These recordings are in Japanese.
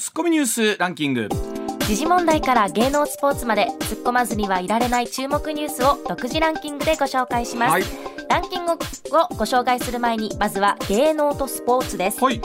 ツッコミニュースランキング。時事問題から芸能スポーツまで突っ込まずにはいられない注目ニュースを独自ランキングでご紹介します、はい、ランキングをご紹介する前にまずは芸能とスポーツです、はい。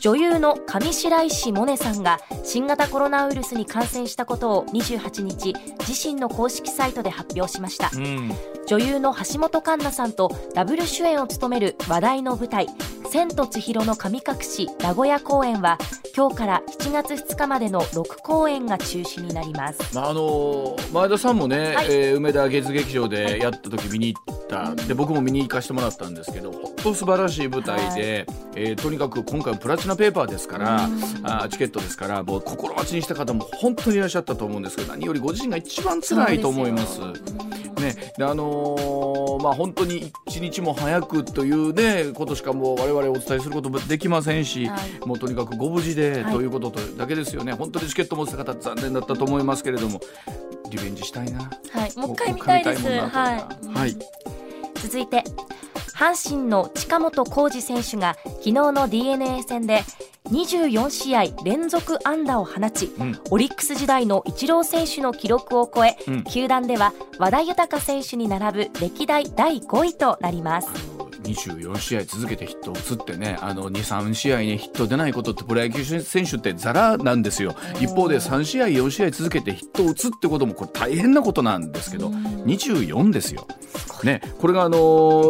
女優の上白石萌音さんが新型コロナウイルスに感染したことを28日自身の公式サイトで発表しました、うん、女優の橋本環奈さんとダブル主演を務める話題の舞台「千と千尋の神隠し」名古屋公演は今日から7月2日までの6公演が中止になります、まあ、あの前田さんもね、はい、えー、梅田芸術劇場でやった時見に行った、はい、で僕も見に行かせてもらったんですけど本当素晴らしい舞台で、はい、えー、とにかく今回プラチナペーパーですからあチケットですからもう心待ちにした方も本当にいらっしゃったと思うんですけど何よりご自身が一番辛いと思います。ね、であのー、まあ本当に一日も早くというねことしかもう我々お伝えすることもできませんし、はい、もうとにかくご無事でということとだけですよね、はい、本当にチケット持ってた方残念だったと思いますけれどもリベンジしたいな。はい。もう一回見たいです。はい、はい、続いて阪神の近本浩二選手が昨日の d n a 戦で24試合連続安打を放ち、うん、オリックス時代のイチロー選手の記録を超え、うん、球団では和田豊選手に並ぶ歴代第5位となります。24試合続けてヒットを打つってねあの23試合にヒット出ないことってプロ野球選手ってざらなんですよ。一方で3試合4試合続けてヒットを打つってこともこれ大変なことなんですけど24ですよ。ね、これがあの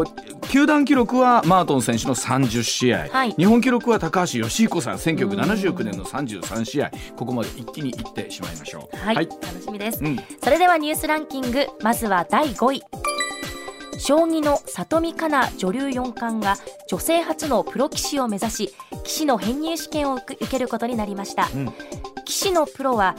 ー、球団記録はマートン選手の30試合、はい、日本記録は高橋義彦さん1979年の33試合。ここまで一気にいってしまいましょう、はい、はい、楽しみです、うん、それではニュースランキング。まずは第5位。将棋の里見香奈女流四冠が女性初のプロ棋士を目指し棋士の編入試験を受けることになりました、うん、棋士のプロは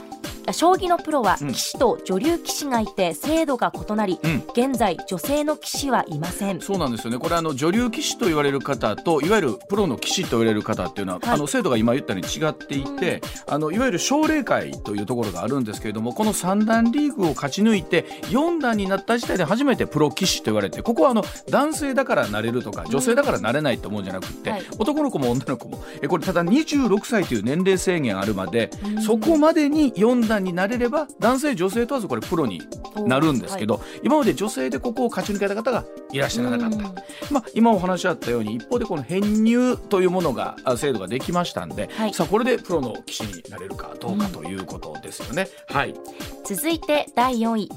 将棋のプロは棋士と女流棋士がいて制度が異なり、うん、現在女性の棋士はいません。そうなんですよね。これあの女流棋士と言われる方といわゆるプロの棋士と言われる方っていうのは、はい、あの制度が今言ったように違っていて、うん、あのいわゆる奨励会というところがあるんですけれどもこの三段リーグを勝ち抜いて4段になった時点で初めてプロ棋士と言われてここはあの男性だからなれるとか女性だからなれないと思うんじゃなくて、うんはい、男の子も女の子も。えこれただ26歳という年齢制限あるまで、そこまでに4段段になれれば男性女性問わずこれプロになるんですけど、はい、今まで女性でここを勝ち抜けた方がいらっしゃらなかった、まあ、今お話あったように一方でこの編入というものが制度ができましたんで、はい、さあこれでプロの棋士になれるかどうかということですよね。うん、はい、続いて第4位。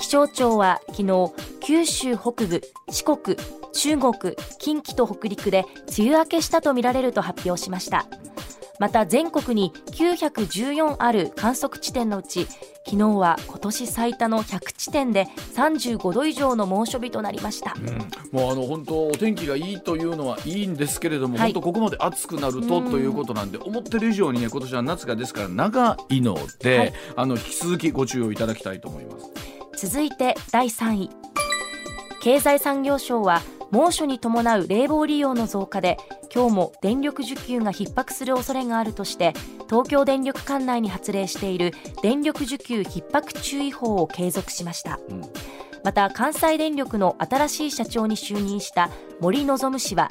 気象庁は昨日九州北部四国中国近畿と北陸で梅雨明けしたとみられると発表しましたまた全国に914ある観測地点のうち昨日は今年最多の100地点で35度以上の猛暑日となりました、うん、もうあの本当お天気がいいというのはいいんですけれども、はい、本当ここまで暑くなるとということなんで思ってる以上にね今年は夏がですから長いので、はい、あの引き続きご注意をいただきたいと思います。続いて第3位。経済産業省は猛暑に伴う冷房利用の増加で今日も電力需給が逼迫する恐れがあるとして東京電力管内に発令している電力需給逼迫注意報を継続しました、うん、また関西電力の新しい社長に就任した森望氏は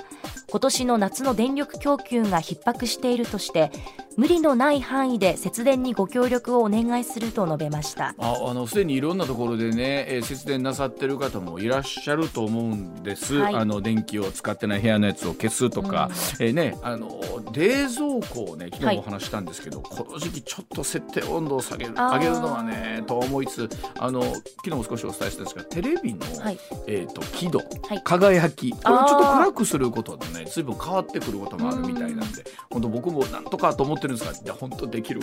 今年の夏の電力供給が逼迫しているとして無理のない範囲で節電にご協力をお願いすると述べました。ああのすでにいろんなところでね、えー、節電なさってる方もいらっしゃると思うんです、はい、あの電気を使ってない部屋のやつを消すとか、うん、えー、ね、あの冷蔵庫をね昨日もお話したんですけど、はい、この時期ちょっと設定温度を下げる上げるのはねと思いつつあの昨日も少しお伝えしたんですがテレビの、はい、えーと、輝度、輝き。これをちょっと暗くすることでね随分変わってくることもあるみたいなんで本当僕もなんとかと思ってるんですがいや本当できる。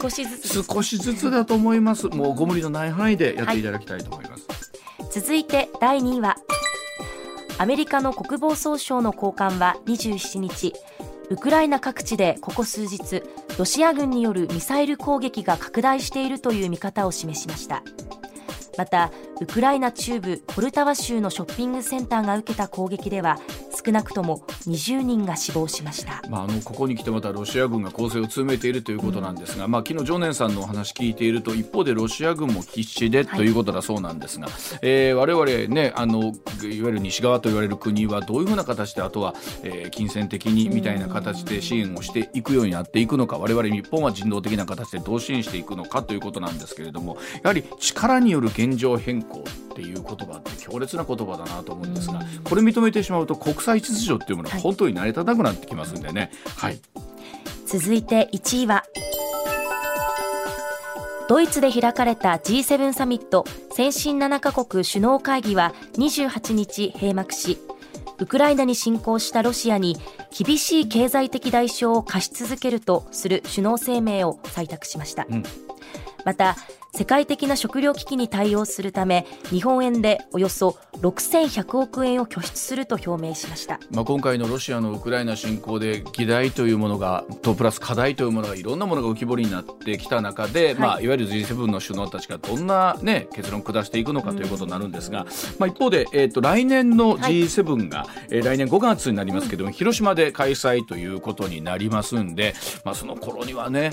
少しずつ少しずつだと思います。もうご無理のない範囲でやっていただきたいと思います、はい、続いて第2位はアメリカの国防総省の高官は27日ウクライナ各地でここ数日ロシア軍によるミサイル攻撃が拡大しているという見方を示しましたまたウクライナ中部ポルタワ州のショッピングセンターが受けた攻撃では少なくとも20人が死亡しました、まあ、あのここに来てまたロシア軍が攻勢を強めているということなんですが、うん、まあ、昨日常念さんのお話聞いていると一方でロシア軍も必死でということだそうなんですが、はいえー、我々ねあのいわゆる西側と言われる国はどういうふうな形であとは、えー、金銭的にみたいな形で支援をしていくようになっていくのか我々日本は人道的な形でどう支援していくのかということなんですけれどもやはり力による現状変更っていう言葉って強烈な言葉だなと思うんですがこれ認めてしまうと国際秩序っていうものが本当に成り立たなくなってきますんでね。はい、続いて1位はドイツで開かれた G7 サミット先進7カ国首脳会議は28日閉幕しウクライナに侵攻したロシアに厳しい経済的代償を課し続けるとする首脳声明を採択しました、うん、また世界的な食糧危機に対応するため日本円でおよそ6100億円を拠出すると表明しました、まあ、今回のロシアのウクライナ侵攻で議題というものがとプラス課題というものがいろんなものが浮き彫りになってきた中で、はい。まあ、いわゆる G7 の首脳たちがどんな、ね、結論を下していくのかということになるんですが、まあ、一方で、えーと、来年の G7 が、はい、えー、来年5月になりますけども、広島で開催ということになりますんで、まあ、その頃にはね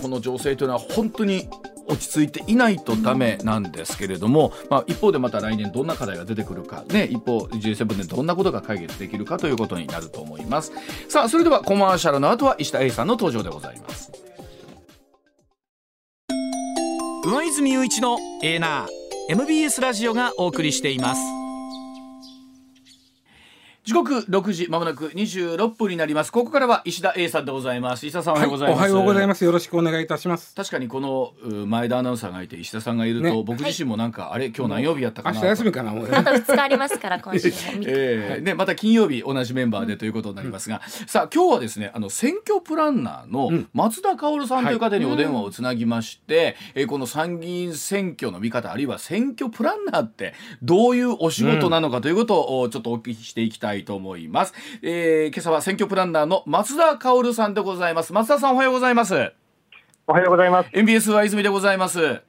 この情勢というのは本当に落ち着いていないとダメなんですけれども、まあ、一方でまた来年どんな課題が出てくるか、ね、一方 G7 でどんなことが解決できるかということになると思います。さあそれではコマーシャルの後は石田英さんの登場でございます。上泉雄一のエーナー MBS ラジオがお送りしています。時刻六時まもなく二十六分になります。ここからは石田 A さんでございます。石田さんおはようございます、はい、おはようございます。よろしくお願いいたします。確かにこの前田アナウンサーがいて石田さんがいると、ね、僕自身もなんか、はい、あれ今日何曜日やったかな明日休みかなもう。あと二日ありますから今週 えー、ねまた金曜日同じメンバーでということになりますが、うん、さあ今日はですねあの選挙プランナーの松田薫さんという方にお電話をつなぎまして、はい、えー、この参議院選挙の見方あるいは選挙プランナーってどういうお仕事なのかということをちょっとお聞きしていきたいと思います。えー、今朝は選挙プランナーの松田薫さんでございます松田さんおはようございますおはようございます NBS は泉でございます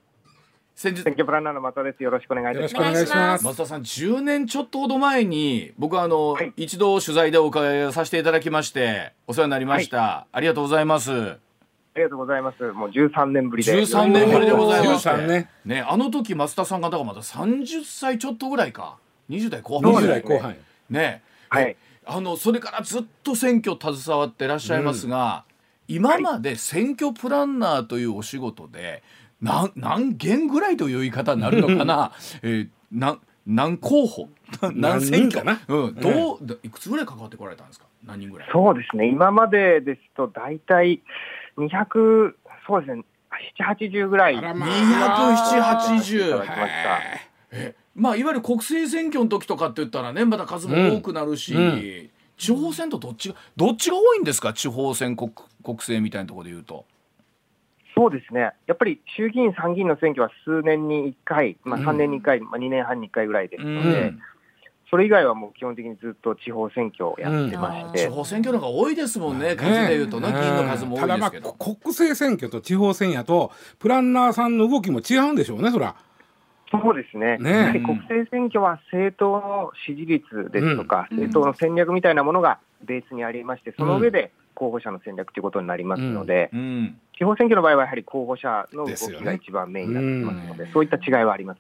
先日選挙プランナーの松田ですよろしくお願いします松田さん10年ちょっとほど前に僕はあの、はい、一度取材でお伺いさせていただきましてお世話になりました、はい、ありがとうございますありがとうございます。もう13年ぶりで。13年ぶりでございます。ね。ね、あの時松田さんがだからまだ30歳ちょっとぐらいか。20代後半。20代後半。ね。はい。あのそれからずっと選挙携わってらっしゃいますが、うん、今まで選挙プランナーというお仕事で何何件ぐらいという言い方になるのかな、えー、な何候補？何選挙？な、うん、どう、いくつぐらい関わってこられたんですか？何人ぐらい？そうですね。今までですと大体200そうですね。780ぐらい。27080えまあいわゆる国政選挙の時とかって言ったらねまだ数も多くなるし、うんうん、地方選とどっちがどっちが多いんですか？地方選国国政みたいなところで言うと。そうですね、やっぱり衆議院、参議院の選挙は数年に1回、まあ、3年に1回、うん、まあ、2年半に1回ぐらいですので、それ以外はもう基本的にずっと地方選挙をやってまして、地方選挙の方が多いですもんね、数でいうとね、議員の数も多いですけど。国政選挙と地方選やと、プランナーさんの動きも違うんでしょうね、そら。そうですね、ねやはり国政選挙は政党の支持率ですとか、うん、政党の戦略みたいなものがベースにありまして、その上で候補者の戦略ということになりますので、うん。うん、地方選挙の場合はやはり候補者の動きが一番メインになってますので、でね、そういった違いはあります。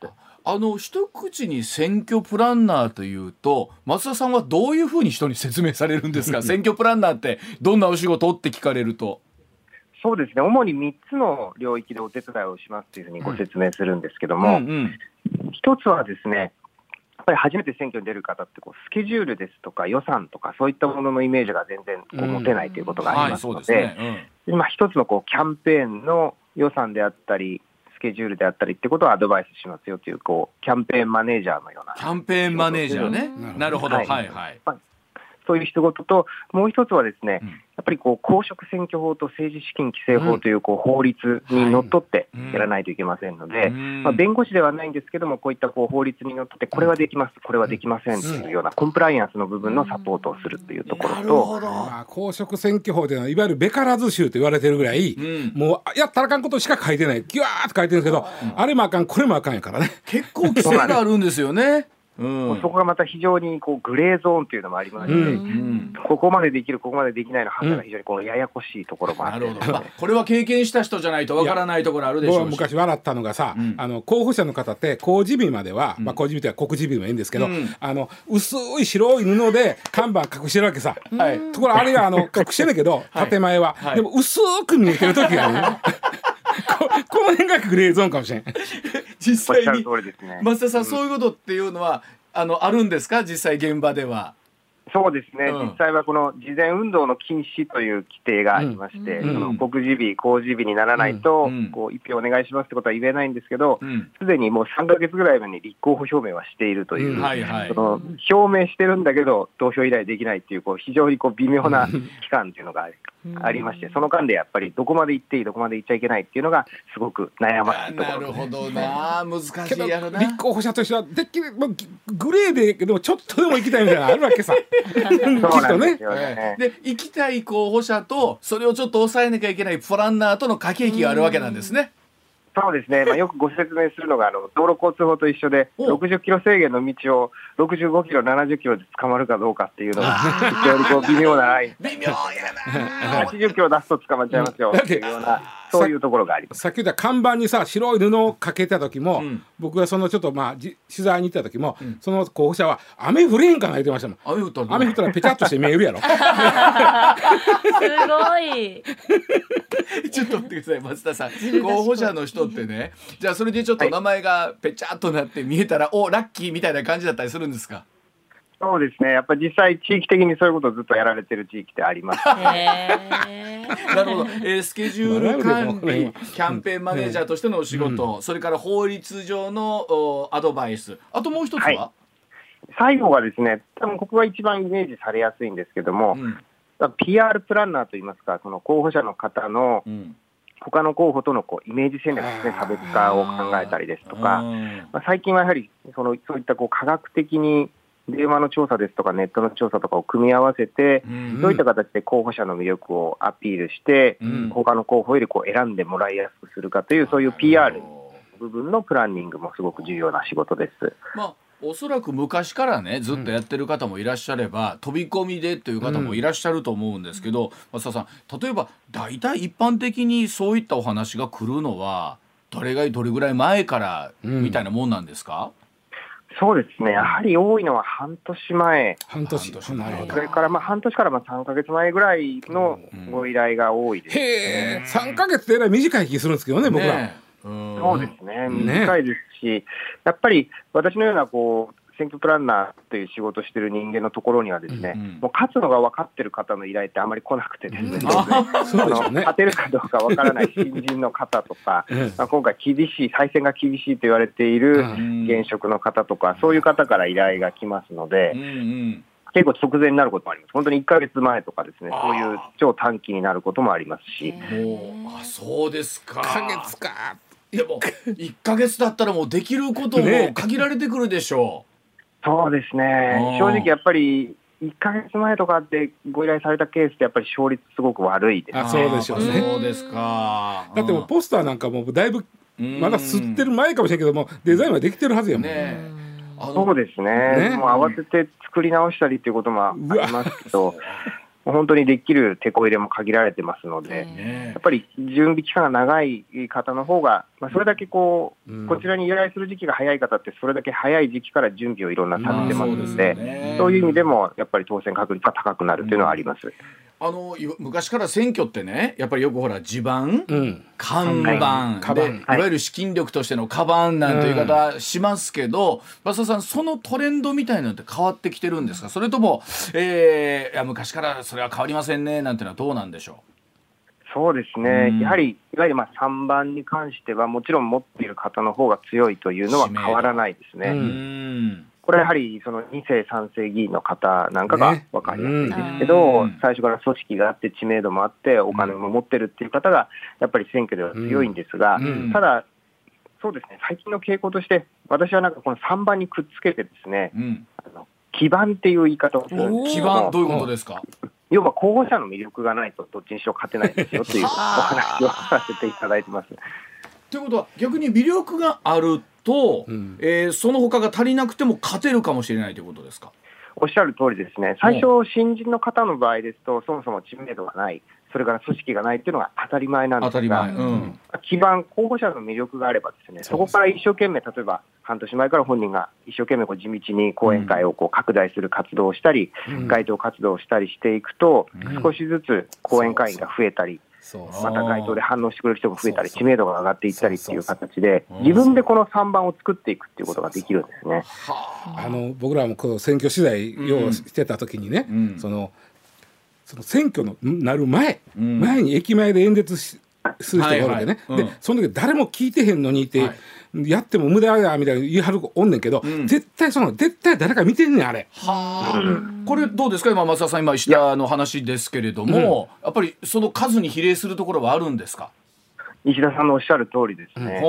あの一口に選挙プランナーというと松田さんはどういうふうに人に説明されるんですか？選挙プランナーってどんなお仕事って聞かれると。そうですね、主に3つの領域でお手伝いをしますというふうにご説明するんですけども、うんうん、1つはですね、やっぱり初めて選挙に出る方ってこう、スケジュールですとか予算とか、そういったもののイメージが全然こう持てないということがありますので、今、一つのこうキャンペーンの予算であったり、スケジュールであったりってことをアドバイスしますよというこうキャンペーンマネージャーのような。キャンペーンマネージャーね、なるほど、はい、はいはい、まあそういう仕事と、もう一つはですね、やっぱりこう公職選挙法と政治資金規正法というこう法律にのっとってやらないといけませんので、まあ、弁護士ではないんですけども、こういったこう法律にのっとって、これはできます、これはできませんというようなコンプライアンスの部分のサポートをするというところと、まあ、公職選挙法ではいわゆるべからず州と言われてるぐらい、もうやったらあかんことしか書いてない、ぎゅわーっと書いてるんですけど、あれもあかん、これもあかんやからね。結構規制があるんですよね。うん、そこがまた非常にこうグレーゾーンというのもありまして、うん、ここまでできる、ここまでできないの判断が非常にこのややこしいところもあって、ね、まあ、これは経験した人じゃないとわからないところあるでしょう昔笑ったのがさ、うん、あの候補者の方って公示日までは、まあ、公示日というか告示日でもいいんですけど、あの薄い白い布で看板隠してるわけさ、はい、ところあれがあの隠してるけど、建前は、はい、でも薄く見えてる時がね こ この辺がグレーゾーンかもしれん。実際に、ね、増田さん、そういうことっていうのはあのあるんですか？実際現場では。そうですね、うん、実際はこの事前運動の禁止という規定がありまして、うん、その告示日、公示日にならないと、うん、こう一票お願いしますってことは言えないんですけど、す、で、にもう3か月ぐらい前に立候補表明はしているという、はいはい、その表明してるんだけど、投票依頼できないっていう、こう非常にこう微妙な期間っていうのがありまして、その間でやっぱりどこまで行っていい、どこまで行っちゃいけないっていうのが、すごく悩ましいところ。なるほどな、難しいやろな。立候補者としては、できる、グレーで、でもちょっとでも行きたいみたいなのあるわけさ。そうなんですよね。で、行きたい候補者と、それをちょっと抑えなきゃいけないプランナーとの駆け引きがあるわけなんですね。そうですね、まあ、よくご説明するのが、あの道路交通法と一緒で、60キロ制限の道を65キロ、70キロで捕まるかどうかっていうのが、非常にこう微妙なライン、微妙やな80キロ出すと捕まっちゃいますよ。っていうような。そういうところがあります。さっき言った看板にさ白い布をかけた時も、うん、僕がそのちょっとまあ取材に行った時も、うん、その候補者は雨降れへんかな言ってましたもん。雨降ったら雨降ったらペチャっとして見えるやろ。すごい。ちょっと待ってください松田さん。候補者の人ってね。じゃあそれでちょっと名前がペチャっとなって見えたら、はい、おラッキーみたいな感じだったりするんですか？そうですね、やっぱり実際、地域的にそういうことをずっとやられてる地域ってあります。なるほど、えー、スケジュール管理、キャンペーンマネージャーとしてのお仕事、うん、それから法律上のおアドバイス、あともう一つは、はい、最後がですね、多分ここが一番イメージされやすいんですけども、うん、PR プランナーといいますか、その候補者の方の、うん。他の候補とのこうイメージ戦略ですね、差別化を考えたりですとか、まあ、最近はやはりそのそういったこう科学的に電話の調査ですとかネットの調査とかを組み合わせて、どういった形で候補者の魅力をアピールして、他の候補よりこう選んでもらいやすくするかという、そういう PR 部分のプランニングもすごく重要な仕事です。まあおそらく昔からねずっとやってる方もいらっしゃれば、うん、飛び込みでという方もいらっしゃると思うんですけど、うん、松田さん例えば大体一般的にそういったお話が来るのはどれがどれぐらい前からみたいなもんなんですか、うんそうですね、やはり多いのは半年前、半年。それからまあ半年からまあ3か月前ぐらいのご依頼が多いです、ね、へえ、3か月ってえらい短い気するんですけどね、僕ら。そうですね、短いですし、やっぱり私のようなこう選挙プランナーという仕事をしている人間のところにはですね、うんうん、もう勝つのが分かってる方の依頼ってあまり来なくてですね、うん、勝てるかどうか分からない新人の方とか、まあ、今回厳しい、再選が厳しいと言われている現職の方とか、そういう方から依頼が来ますので、うんうん。結構直前になることもあります。本当に1か月前とかですね、そういう超短期になることもありますし。もうあそうですか。1か月か。でも1か月だったらもうできることも限られてくるでしょう。そうですね、正直やっぱり、1か月前とかでご依頼されたケースって、やっぱり勝率すごく悪いです、あそうでしょうね。そうですか。だってもポスターなんかもだいぶ、まだ吸ってる前かもしれんけども、デザインはできてるはずやもん。ね。そうですね、ね。もう慌てて作り直したりっていうこともありますけど、本当にできる手こ入れも限られてますので、やっぱり準備期間が長い方の方が、まあ、それだけこう、うん、こちらに依頼する時期が早い方って、それだけ早い時期から準備をいろんなされてますので、まあ、そういう意味でも、やっぱり当選確率が高くなるというのはあります。うんあの昔から選挙ってねやっぱりよくほら地盤、うん、看板、で、い、わゆる資金力としてのカバンなんていう言い方しますけど、増、田さんそのトレンドみたいなのって変わってきてるんですか？それとも、えー、いや昔からそれは変わりませんねなんていうのはどうなんでしょう？そうですね、うん、やはりいわゆるまあ3番に関しては、もちろん持っている方の方が強いというのは変わらないですね。これはやはりその2世、3世議員の方なんかが分かりやすいですけど、ね、最初から組織があって、知名度もあって、お金も持ってるっていう方が、やっぱり選挙では強いんですが、ただ、そうですね、最近の傾向として、私はなんかこの3番にくっつけてですね、うん、あの基盤っていう言い方をするんです基盤どういうことですか？要は候補者の魅力がないとどっちにしろ勝てないですよというお話をさせていただいてます。ということは逆に魅力があると、うん、えー、その他が足りなくても勝てるかもしれないということですか？おっしゃる通りですね、最初、新人の方の場合ですと、そもそも知名度がない、それから組織がないっていうのが当たり前なんですが、うん、基盤、候補者の魅力があれば、ですねそこから一生懸命、例えば半年前から本人が一生懸命こう地道に講演会をこう拡大する活動をしたり、うん、街頭活動をしたりしていくと、少しずつ講演会員が増えたり、また街頭で反応してくれる人も増えたり、知名度が上がっていったりっていう形で、自分でこの3番を作っていくっていうことができるんですね。あ。の僕らもこう選挙取材をしてた時にね、うん、そのその選挙のなる前、うん、前に駅前で演説しする人がおるわけね、はいはい、でその時誰も聞いてへんのにって、はい。やっても無駄やみたいな言い張るおんねんけど、うん、絶対その絶対誰か見てんねんあれ。はあ、うん、これどうですか今松田さん今石田の話ですけれども、やっぱりその数に比例するところはあるんですか？石田さんのおっしゃる通りですね。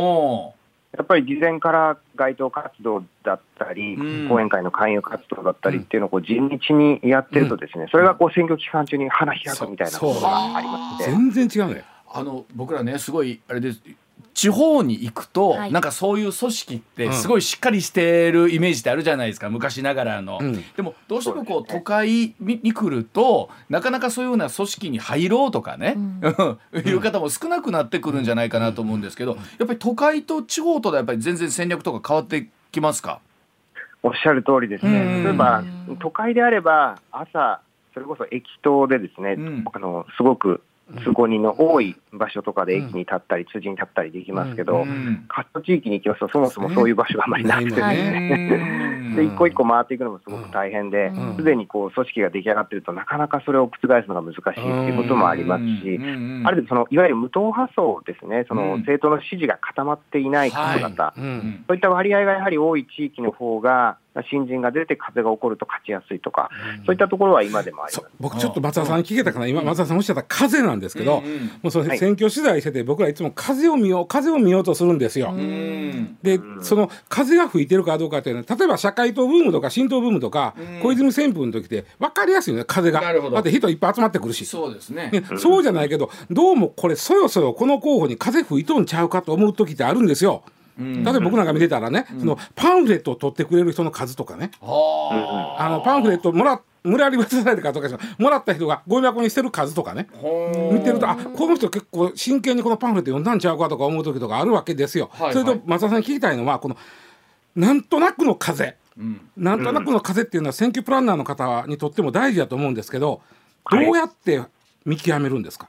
やっぱり事前から街頭活動だったり、うん、講演会の勧誘活動だったりっていうのをこう地道にやってるとですね、それがこう選挙期間中に花開くみたいなことがあります全然違うね。あの僕らねすごいあれです地方に行くと、はい、なんかそういう組織ってすごいしっかりしてるイメージってあるじゃないですか昔ながらの、うん、でもどうしてもこう都会に来るとなかなかそういうような組織に入ろうとかね、うん、いう方も少なくなってくるんじゃないかなと思うんですけどやっぱり都会と地方とでやっぱり全然戦略とか変わってきますか？おっしゃる通りですね。例えば都会であれば朝それこそ駅頭でですね、うん、あのすごく通行人の多い場所とかで駅に立ったり、通じに立ったりできますけど、カット地域に行きますと、そもそもそういう場所があまりなくてね、で一個一個回っていくのもすごく大変で、すでにこう組織が出来上がっていると、なかなかそれを覆すのが難しいっていうこともありますし、ある程度その、いわゆる無党派層ですね、その政党の支持が固まっていない方々、そういった割合がやはり多い地域の方が、新人が出て風が起こると勝ちやすいとか、うん、そういったところは今でもあります。僕ちょっと松田さんに聞けたかな、今松田さんおっしゃった風なんですけど、うんうん、もうその選挙取材してて、僕らいつも風を見よう風を見ようとするんですよ。でその風が吹いてるかどうかっていうのは例えば社会党ブームとか新党ブームとか、小泉旋風の時って分かりやすいよね風が。だって人いっぱい集まってくるし。そうですね、ね、そうじゃないけどどうもこれそろそろこの候補に風吹いとんちゃうかと思う時ってあるんですよ。例えば僕なんか見てたらね、そのパンフレットを取ってくれる人の数とかね、あのパンフレットもら無理やり渡されたかとかもらった人がゴミ箱にしてる数とかね。見てるとあこの人結構真剣にこのパンフレット読んだんちゃうかとか思う時とかあるわけですよ。はいはい、それと松田さんに聞きたいのはこのなんとなくの風、うん、なんとなくの風っていうのは選挙プランナーの方にとっても大事だと思うんですけどどうやって見極めるんですか、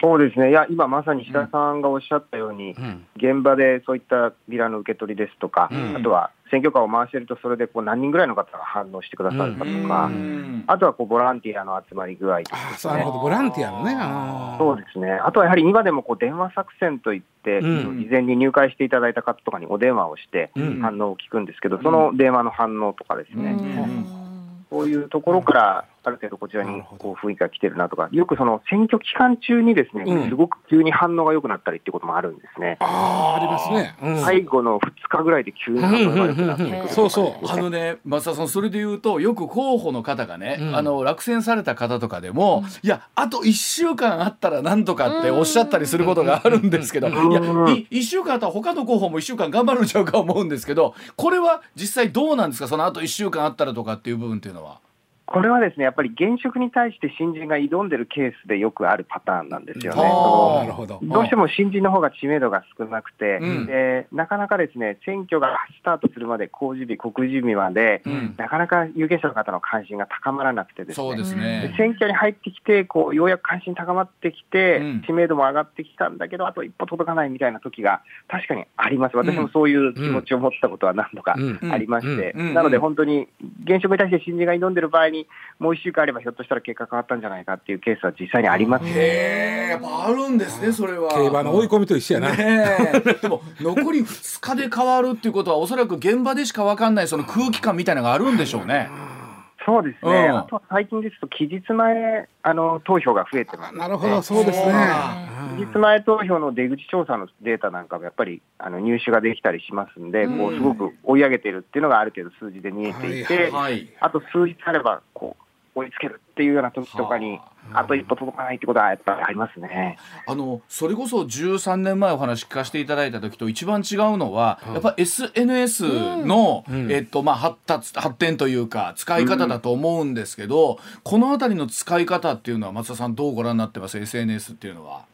そうですね、いや、今まさに石田さんがおっしゃったように、うん、現場でそういったビラの受け取りですとか、うん、あとは選挙カーを回してると、それでこう何人ぐらいの方が反応してくださるかとか、うん、あとはこうボランティアの集まり具合とか、ね、なるほど、ボランティアのね。そうですね、あとはやはり今でもこう電話作戦といって、事前に入会していただいた方とかにお電話をして反応を聞くんですけど、その電話の反応とかですね。そういうところからある程度こちらにこう雰囲気が来てるなとか、よくその選挙期間中にですね、うん、すごく急に反応が良くなったりっていうこともあるんですね。ああ、ありますね。うん、最後の2日ぐらいで急に反応が良くなってくる、そうそう。あのね、松田さん、それで言うと、よく候補の方がね、うん、あの落選された方とかでも、いや、あと1週間あったらなんとかっておっしゃったりすることがあるんですけど、いや、1週間あったら他の候補も1週間頑張るんちゃうか思うんですけど、これは実際どうなんですか、そのあと1週間あったらとかっていう部分っていうのは。これはですね、やっぱり現職に対して新人が挑んでるケースでよくあるパターンなんですよね。ど。どうしても新人の方が知名度が少なくて、うん、でなかなかですね、選挙がスタートするまで、公示日、告示日まで、うん、なかなか有権者の方の関心が高まらなくてですね、そうですね。選挙に入ってきてこう、ようやく関心高まってきて、うん、知名度も上がってきたんだけど、あと一歩届かないみたいな時が確かにあります。私もそういう気持ちを持ったことは何度かありまして、なので本当に現職に対して新人が挑んでる場合ににもう1週間あればひょっとしたら結果変わったんじゃないかっていうケースは実際にあります。へやっぱあるんですねそれは。競馬の追い込みと一緒やな、ね、でも残り2日で変わるっていうことはおそらく現場でしか分かんないその空気感みたいなのがあるんでしょうね。そうですね、うん、あと最近ですと、期日前あの投票が増えてます。なるほど、そうですね。期日前投票の出口調査のデータなんかもやっぱりあの入手ができたりしますんで、うん、こうすごく追い上げてるっていうのがある程度数字で見えていて、はい。はい、あと数日あればこう追いつけるっていうような時とかに、あと一歩届かないってことはやっぱりありますね。あのそれこそ13年前お話聞かせていただいた時と一番違うのは、やっぱ SNS の、うん、えっとまあ発達発展というか使い方だと思うんですけど、うん、この辺りの使い方っていうのは松田さんどうご覧になってます？SNS っていうのは。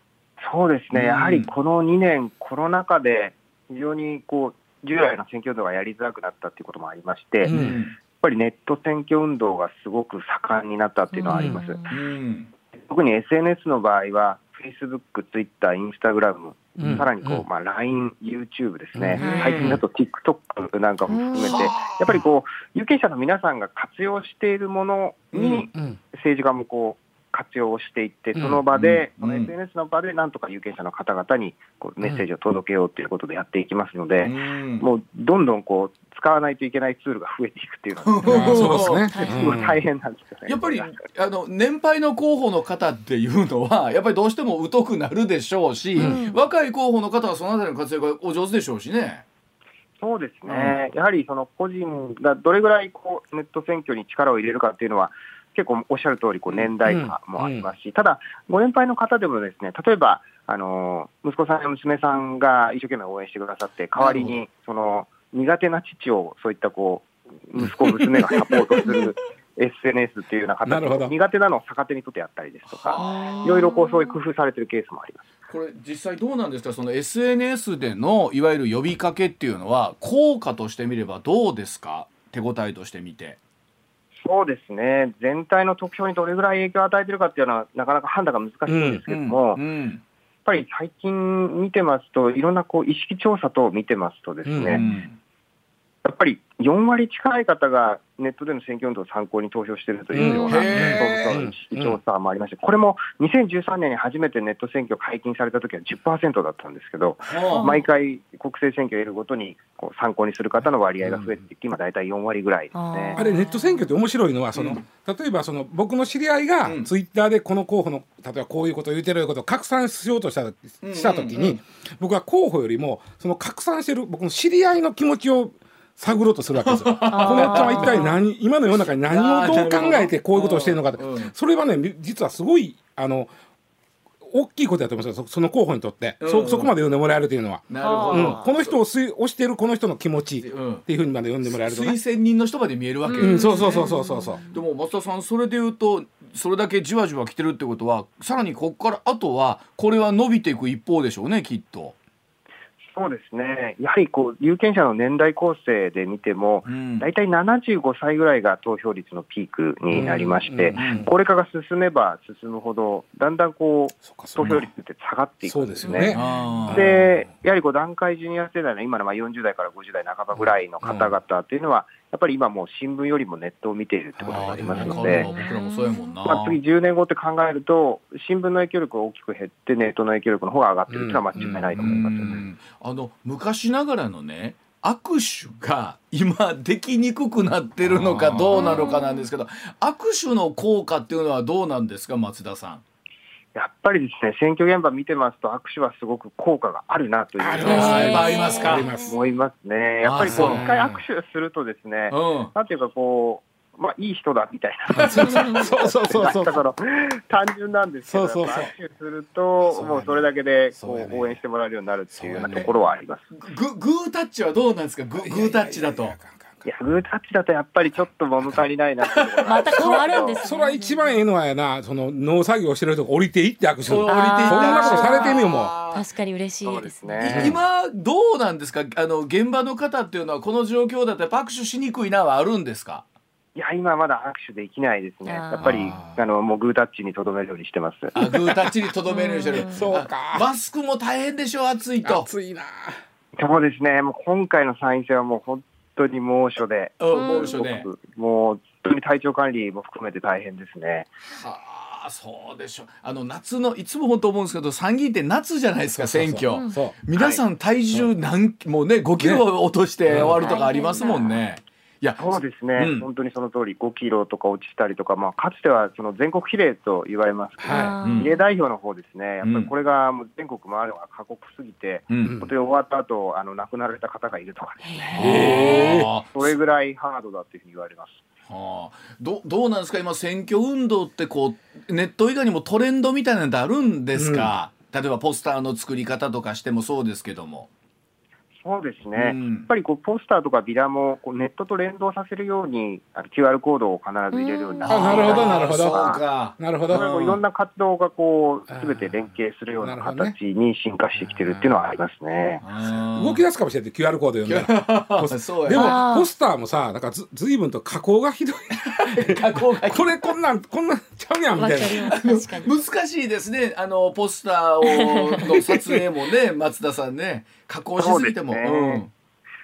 そうですね、やはりこの2年コロナ禍で非常にこう従来の選挙度がやりづらくなったっていうこともありまして、うん、ぱりネット選挙運動がすごく盛んになったっていうのはあります。特に SNS の場合は、Facebook、Twitter、Instagram、うん、さらにこう、まあ、LINE、YouTube ですね、うん、最近だと TikTok なんかも含めて、やっぱりこう、有権者の皆さんが活用しているものに、政治家もこう、活用していって、その場で、その SNS の場で、なんとか有権者の方々にこうメッセージを届けようということでやっていきますので、もうどんどんこう使わないといけないツールが増えていくっていうのは、そうですね、すごい大変なんですよね。やっぱりあの年配の候補の方っていうのは、やっぱりどうしても疎くなるでしょうし、若い候補の方はそのあたりの活躍がお上手でしょうしね。そうですね、やはりその個人がどれぐらいこうネット選挙に力を入れるかっていうのは、結構おっしゃる通りこり、年代差もありますし、うん、ただ、ご年配の方でもですね、例えば、あの息子さんや娘さんが一生懸命応援してくださって、代わりにその苦手な父をそういったこう息子、娘がサポートする。SNS っていうような形苦手なのを逆手にとってやったりですとか、いろいろこうそういう工夫されてるケースもあります。これ実際どうなんですか？その SNS でのいわゆる呼びかけっていうのは効果としてみればどうですか？手応えとしてみて。そうですね、全体の得票にどれぐらい影響を与えているかっていうのは、なかなか判断が難しいんですけども、うんうんうん、やっぱり最近見てますと、いろんなこう意識調査等を見てますとですね、やっぱり4割近い方がネットでの選挙運動を参考に投票しているというような、調査もありまして、これも2013年に初めてネット選挙解禁されたときは10%だったんですけど、毎回、国政選挙を得るごとにこう参考にする方の割合が増えていき、今、大体4割ぐらいですね。あれ、ネット選挙って面白いのは、その例えばその僕の知り合いがツイッターでこの候補の、例えばこういうことを言ってることを拡散しようとしたしたときに、僕は候補よりも、その拡散してる僕の知り合いの気持ちを探ろうとするわけですよ。この人は一体何今の世の中に何をどう考えてこういうことをしているのかそれはね実はすごいあの大きいことだと思うんですよ。その候補にとって、うん、そそこまで読んでもらえるというのは。なるほど、うん、この人を推してるこの人の気持ち。っていうふうにまで読んでもらえると、ね、推薦人の人まで見えるわけ。ですね、うん、そうそうそうそうそうそう。でも松田さんそれで言うとそれだけじわじわ来てるってことはさらにここからあとはこれは伸びていく一方でしょうねきっと。そうですね、やはりこう有権者の年代構成で見ても、大体75歳ぐらいが投票率のピークになりまして、高齢化が進めば進むほど、だんだんこう投票率って下がっていくんですね。で、やはりこう団塊ジュニア世代の今のまあ40代から50代半ばぐらいの方々っていうのは、やっぱり今もう新聞よりもネットを見ているってことがありますので、まあ、次10年後って考えると、新聞の影響力が大きく減って、ネットの影響力の方が上がってるっていうのは間違いないと思います、ね、あの昔ながらのね握手が今できにくくなってるのかどうなのかなんですけど握手の効果っていうのはどうなんですか松田さん。やっぱりですね、選挙現場見てますと、握手はすごく効果があるなというあります。か？思いますね。やっぱりこう、一回握手するとですね、なんていうかこう、まあ、いい人だみたいな。そうそうそうそう。だから、単純なんですけど、そうそうそう。握手すると、もうそれだけで、こう、応援してもらえるようになるっていうようなところはあります。グ、グータッチはどうなんですか？グータッチだと。いや、グータッチだとやっぱりちょっと物足りないな また変わるんです、ね、それは一番ええのはやな、その農作業してる人が降りていって握手する。降りていってそんなことされてみよもう。確かに嬉しいですね。今どうなんですか？あの現場の方っていうのはこの状況だと握手しにくいなはあるんですか？いや、今まだ握手できないですね。やっぱり、あの、もうグータッチにとどめるようにしてます。あ、グータッチにとどめるようにしてる。そうか。マスクも大変でしょ、暑いと。暑いな。そうですね。もう今回の参院選はもう本当に猛暑で、猛暑で、もう当に体調管理も含めて大変ですね。はあそうでしょあの夏のいつも本当思うんですけど参議院って夏じゃないですか選挙。皆さん体重何、もうね5キロ落として終わるとかありますもんね。いやそうですね、うん、本当にその通り、5キロとか落ちたりとか、まあ、かつてはその全国比例と言われますけど、はい、比例代表の方ですね、やっぱりこれがもう全国回るのが過酷すぎて、うん、本当に終わった後あの亡くなられた方がいるとかですね、それぐらいハードだというふうに言われます。はあ、どどうなんですか？今選挙運動ってこうネット以外にもトレンドみたいなのってあるんですか、うん、例えばポスターの作り方とかしてもそうですけども。そうですね、うん、やっぱりこうポスターとかビラもこうネットと連動させるようにあの QR コードを必ず入れるようになって、なるほどなるほど。なるほど。いろんな活動がこうすべて連携するような形に進化してきてるっていうのはありますね。動き出すかもしれない QR コード読んだら。でもポスターもさなんかずずいぶんと加工がひどい。加工がこれこんなんこんなんちゃうやんみたいな。難しいですね。あのポスターをの撮影もね松田さんね加工しすぎても。ね、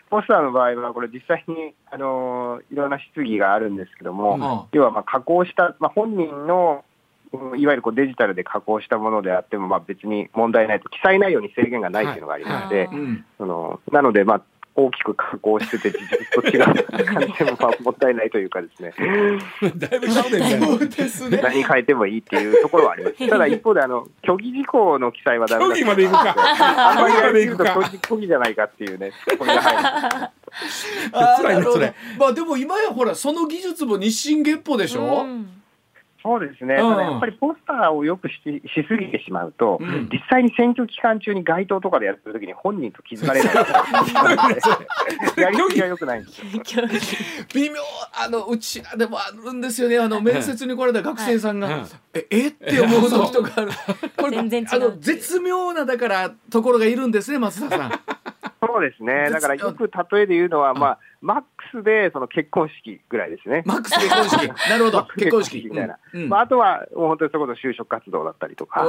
ポスターの場合は、これ実際に、あのいろんな質疑があるんですけども、うん、要はまあ加工した、まあ、本人のいわゆるこうデジタルで加工したものであっても、まあ、別に問題ないと、記載内容に制限がないというのがありまして、そのなので、まあ、大きく加工してて、事実と違う感じでももったいないというかですね。だいぶちゃうねね。何変えてもいいっていうところはあります。ただ一方で、あの、虚偽事項の記載はダメだ。虚偽までいくか。あんまりやると虚偽じゃないかっていうね、これが入る。辛いね、それ。まあでも今やほら、その技術も日進月歩でしょ、うんそうですね、うん、やっぱりポスターをよくししすぎてしまうと、うん、実際に選挙期間中に街頭とかでやってるときに本人と気づかれないやりすぎはよくないんですよ。微妙あのうちらでもあるんですよね。あの面接に来られた学生さんが、はい、ええ？って思う時とかある。これ全然あの絶妙なだからところがいるんですね松田さん。そうですね。だからよく例えで言うのは、まあ、マックスでその結婚式ぐらいですね。マックス結婚式。なるほど。結婚式みたいな。うん、まあ、あとは、もう本当にそこの就職活動だったりとか、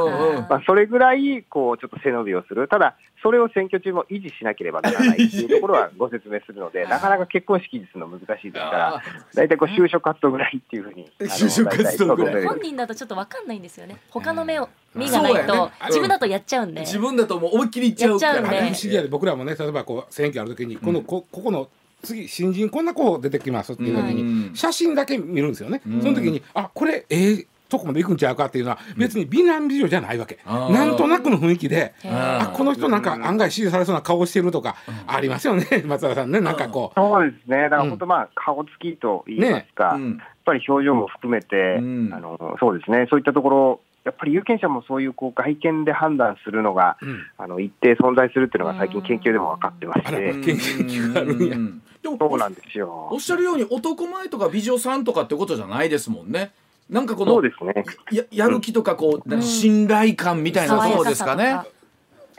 まあ、それぐらい、こう、ちょっと背伸びをする。ただ、それを選挙中も維持しなければならないっていうところはご説明するので、なかなか結婚式維持するの難しいですから、大体こう、就職活動ぐらいっていうふうに。就職活動ぐらい。本人だとちょっとわかんないんですよね。他の目を。目がないと、自分だとやっちゃうんで。自分だともう思いっきりいっちゃうから。不思議やで、僕らもね、例えばこう選挙あるときに、このこここの次新人こんな子出てきますっていう時に写真だけ見るんですよね。その時にあこれええとこまで行くんちゃうかっていうのは別に美男美女じゃないわけ、なんとなくの雰囲気であこの人なんか案外支持されそうな顔してるとかありますよね。松田さんねなんかこう。そうですね。だから本当まあ顔つきと言いますか、ね、やっぱり表情も含めて、あのそうですね。そういったところやっぱり有権者もそういうこう外見で判断するのが、うん、あの一定存在するっていうのが最近研究でも分かってまして。研究があるんや。でもそうなんですよ。おっしゃるように男前とか美女さんとかってことじゃないですもんね。なんかこのそうですね。ややる気とかこう、うん、信頼感みたいなそうですかね。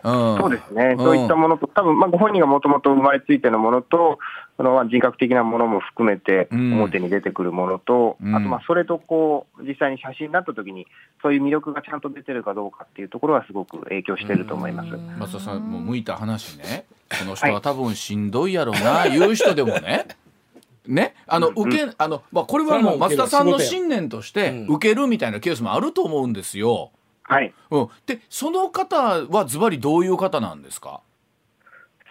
そうですね、そういったものと、多分まあご本人がもともと生まれついてのものと、その人格的なものも含めて、表に出てくるものと、うん、あとまあそれとこう実際に写真になったときに、そういう魅力がちゃんと出てるかどうかっていうところは、すごく影響してると思います。松田さん、もう向いた話ね、この人は多分しんどいやろうな、はい、いう人でもね。ね、あの受け、あのまあこれはもう松田さんの信念として受けるみたいなケースもあると思うんですよ。はい。うん。で、その方はズバリどういう方なんですか？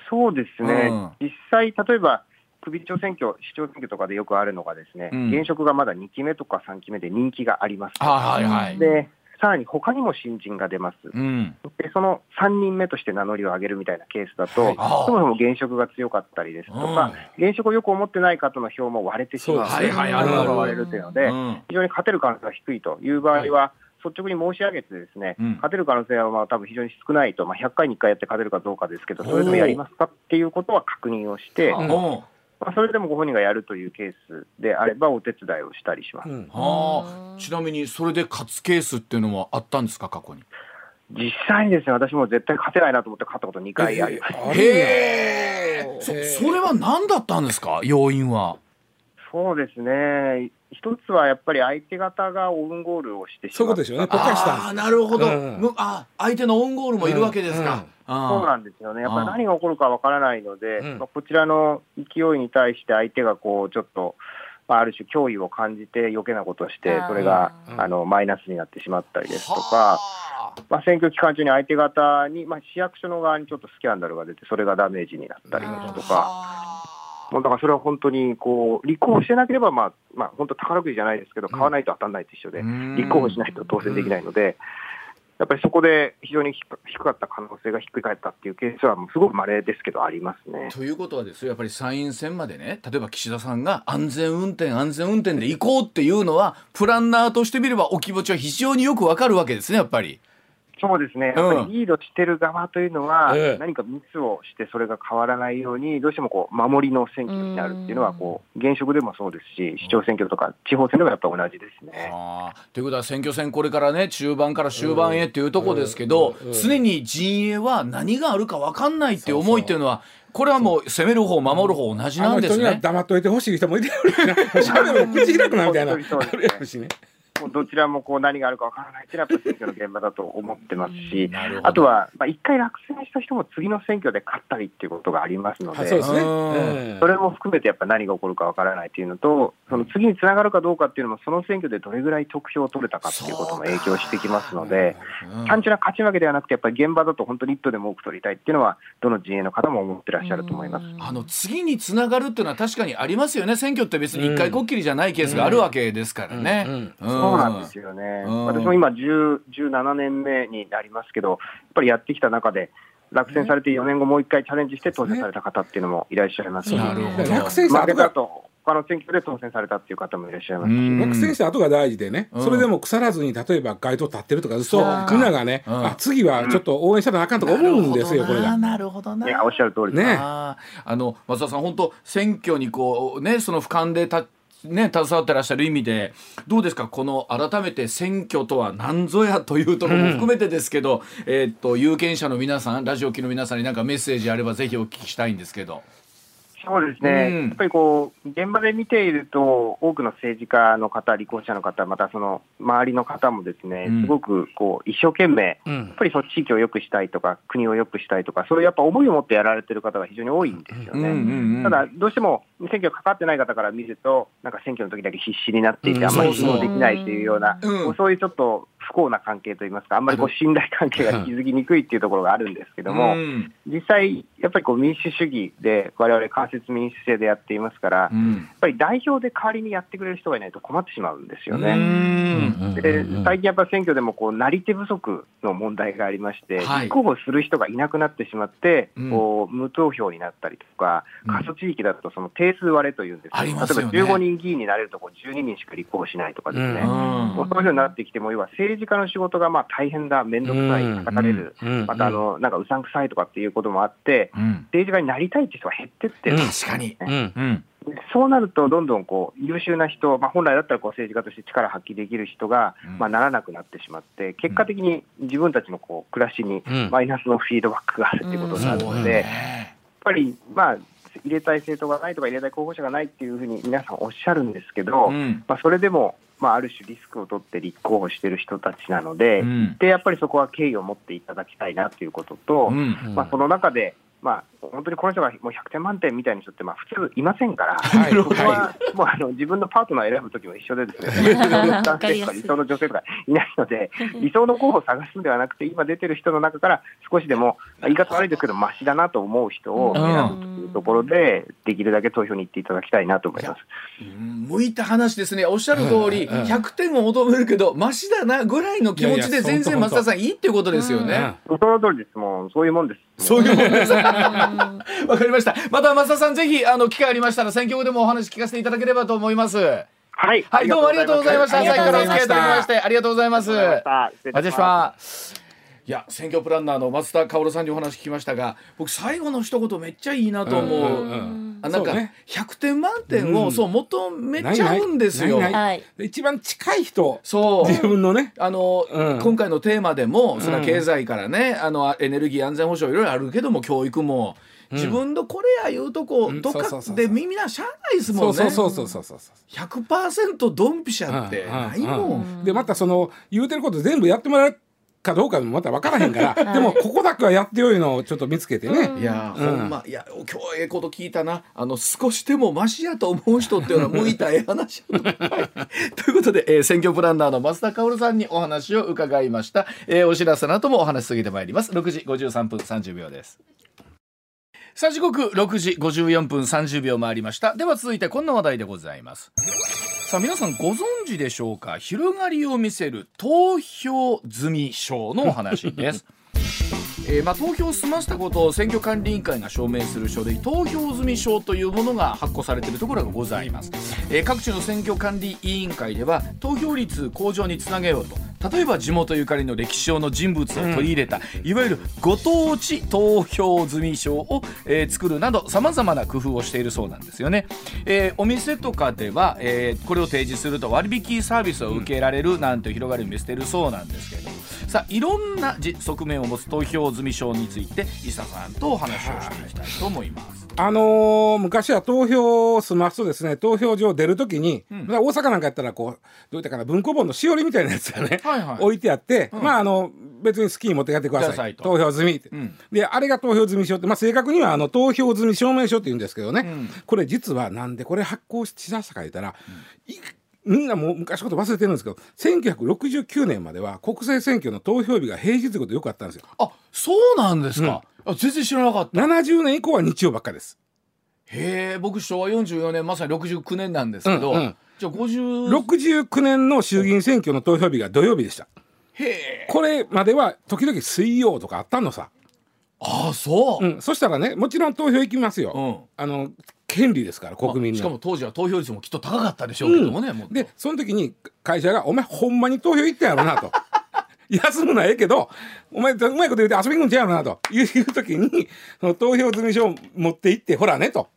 そうですね。うん、実際、例えば、首長選挙、市長選挙とかでよくあるのがですね、うん、現職がまだ2期目とか3期目で人気があります。はいはい、で、さらに他にも新人が出ます、うん、でその3人目として名乗りを上げるみたいなケースだと、はい、そもそも現職が強かったりですとか、現職をよく思ってない方の票も割れてしまう、はいはい、割れるというので、非常に勝てる可能性が低いという場合は、率直に申し上げてですね、うん、勝てる可能性はまあ多分非常に少ないと、まあ、100回に1回やって勝てるかどうかですけど、それでもやりますかっていうことは確認をして、まあ、それでもご本人がやるというケースであれば、お手伝いをしたりします、うん、はあ、ちなみに、それで勝つケースっていうのもあったんですか、過去に？実際にですね、私も絶対勝てないなと思って勝ったこと2回あります。へそれは何だったんですか、要因は？そうですね。一つはやっぱり相手方がオウンゴールをしてしまそういうことですよね。ポカしたあなるほど、うん、ああ、相手のオウンゴールもいるわけですか。うん。うん、そうなんですよね。やっぱり何が起こるかわからないので、まあ、こちらの勢いに対して相手がこうちょっとまあ、ある種脅威を感じて余計なことをしてそれがあのマイナスになってしまったりですとか。まあ、選挙期間中に相手方に、まあ、市役所の側にちょっとスキャンダルが出て、それがダメージになったりですとか、もうだからそれは本当にこう立候補してなければ、まあまあ、本当、宝くじじゃないですけど、買わないと当たらないと一緒で、立候補しないと当選できないので、やっぱりそこで非常に低かった可能性がひっくり返ったっていうケースは、すごく稀ですけど、ありますね。ということはですよ、やっぱり参院選までね、例えば岸田さんが安全運転、安全運転で行こうっていうのは、プランナーとしてみれば、お気持ちは非常によくわかるわけですね、やっぱり。そうですね、やっぱりリードしてる側というのは、何かミスをしてそれが変わらないように、どうしてもこう守りの選挙になるっていうのはこう、現職でもそうですし、市長選挙とか地方選でもやっぱ同じですね。ということは、選挙戦、これからね、中盤から終盤へっていうところですけど、常に陣営は何があるか分かんないっていう思いっていうのは、これはもう攻める方守る方同じなんですね。黙っといてほしい人もいてるしな、口開くなみたいな。あるやしね。もうどちらもこう何があるかわからないというのは、やっぱ選挙の現場だと思ってますし、あとは、まあ、一回落選した人も次の選挙で勝ったりっていうことがありますので、そうですね、それも含めてやっぱ何が起こるかわからないというのと、その次につながるかどうかっていうのも、その選挙でどれぐらい得票を取れたかっていうことも影響してきますので、単純な勝ち負けではなくて、やっぱり現場だと本当に一票でも多く取りたいっていうのは、どの陣営の方も思ってらっしゃると思います。あの次につながるっていうのは、確かにありますよね、選挙って別に一回こっきりじゃないケースがあるわけですからね。そうなんですよね、私も今10、17年目になりますけど、やっぱりやってきた中で、落選されて4年後もう一回チャレンジして当選された方っていうのもいらっしゃいますし、なるほど落選した後が他の選挙で当選されたっていう方もいらっしゃいますし。落選した後が大事でね、それでも腐らずに例えば街頭立ってるとかうとみんながね、あ次はちょっと応援したらあかんとか思うんですよ、これが。なるほどな。いやおっしゃる通りね。あの松田さん本当選挙にこうねその俯瞰で立ね、携わってらっしゃる意味でどうですか？この改めて選挙とは何ぞやというところも含めてですけど、うん、えー、っと有権者の皆さんラジオ機の皆さんに何かメッセージあればぜひお聞きしたいんですけど。そうですね、うん、やっぱりこう現場で見ていると、多くの政治家の方、立候補者の方、またその周りの方も、ですね、すごくこう一生懸命、やっぱりその地域を良くしたいとか、国を良くしたいとか、そういうやっぱ思いを持ってやられてる方が非常に多いんですよね。ただ、どうしても選挙かかってない方から見ると、なんか選挙の時だけ必死になっていて、あんまり仕事できないというような、そういうちょっと不幸な関係といいますか、あんまりこう信頼関係が築きにくいっていうところがあるんですけども、実際、やっぱりこう民主主義で、われわれ間接民主制でやっていますから、やっぱり代表で代わりにやってくれる人がいないと困ってしまうんですよね。で最近やっぱ選挙でもこうなり手不足の問題がありまして、立候補する人がいなくなってしまって、こう無投票になったりとか、過疎地域だとその定数割れというんですけど、例えば15人議員になれるとこ12人しか立候補しないとかですね、もうそういうふうになってきても、要は政治家の仕事がまあ大変だ、面倒くさい、叩かれる、またあのなんかうさんくさいとかっていうこともあって、政治家になりたいって人が減ってってる、確かに、そうなると、どんどんこう優秀な人、まあ、本来だったらこう政治家として力発揮できる人が、まあ、ならなくなってしまって、結果的に自分たちのこう暮らしにマイナスのフィードバックがあるということになるので、やっぱり、まあ、入れたい政党がないとか入れたい候補者がないっていうふうに皆さんおっしゃるんですけど、まあ、それでもまあ、ある種リスクを取って立候補している人たちなのでうん、でやっぱりそこは敬意を持っていただきたいなということと、うん、まあ、その中で、まあ、本当にこの人がもう100点満点みたいな人ってまあ普通いませんから、はい、ここはもうあの自分のパートナーを選ぶときも一緒でですね、男性とか理想の女性とかいないので、理想の候補を探すんではなくて、今出てる人の中から少しでも、言い方悪いですけど、ましだなと思う人を選ぶというところで、できるだけ投票に行っていただきたいなと思います。向いた話ですね、おっしゃる通り、100点を求めるけど、ましだなぐらいの気持ちで全然松田さんいいっていうことですよね。その通りです、もうそういうもんです。そういうもんです。わかりました。また増田さんぜひあの機会ありましたら選挙後でもお話聞かせていただければと思います。はい、はい、どうもありがとうございました。朝からお付き合いいただきましてありがとうございます。私はいや選挙プランナーの松田薫さんにお話聞きましたが僕最後の一言めっちゃいいなと思う,、うんうん、あなんか100点満点を、そう求めちゃうんですよ。一番近い人。そう。自分のね。あの、うん、今回のテーマでもそれは経済からねあのエネルギー安全保障いろいろあるけども教育も。自分のこれやいうとこ、どっかで耳なしゃあないですもんね。そうそうそうそうそうそう。100%ドンピシャってないもん。でまたその言うてること全部やってもらっかどうかもまた分からへんから、でもここだけはやってよいのをちょっと見つけてね。いや、ほんまいや今日ええこと聞いたな。あの少しでもマシやと思う人っていうのは向いたええ話 とい。うことで、えー、選挙プランナーの増田薫さんにお話を伺いました、えー、お知らせの後もお話し過ぎてまいります。6時53分30秒です。さあ時刻6時54分30秒回りました。では続いてこんな話題でございますさあ皆さんご存知でしょうか？広がりを見せる投票済証のお話です。えー、まあ、投票を済ませたことを選挙管理委員会が証明する書類投票済証というものが発行されているところがございます、えー、各地の選挙管理委員会では投票率向上につなげようと例えば地元ゆかりの歴史上の人物を取り入れた、うん、いわゆるご当地投票済証を、えー、作るなどさまざまな工夫をしているそうなんですよね、えー、お店とかでは、えー、これを提示すると割引サービスを受けられるなんて広がりを見せているそうなんですけれどもさあいろんな側面を持つ投票済証について伊佐さんとお話をしていきたいと思います。あのー、昔は投票を済ますとですね投票所出るときに、うん、大阪なんかやったらこうどういったかな文庫本のしおりみたいなやつがね、はいはい、置いてあって、うん、まああの別に好きに持って帰ってください。投票済みって、うん、であれが投票済証って、まあ、正確にはあの投票済み証明書って言うんですけどね、これ実はなんでこれ発行しだしたか言ったら、みんなもう昔こと忘れてるんですけど1969年までは国政選挙の投票日が平日ことよくあったんですよ。あそうなんですか、うん、あ全然知らなかった。70年以降は日曜ばっかです。へえ僕昭和44年まさに69年なんですけど、うんうん、じゃあ50 69年の衆議院選挙の投票日が土曜日でした。へえ。これまでは時々水曜とかあったのさ。ああそう、うん、そしたらねもちろん投票行きますよ、うん、あの権利ですから国民の。しかも当時は投票率もきっと高かったでしょうけどもね、うん、でその時に会社が「お前ほんまに投票行ったやろな」と。休むのはええけどお前うまいこと言うて遊びに行くんちゃうなと。いう時にその投票済証を持って行ってほらねと。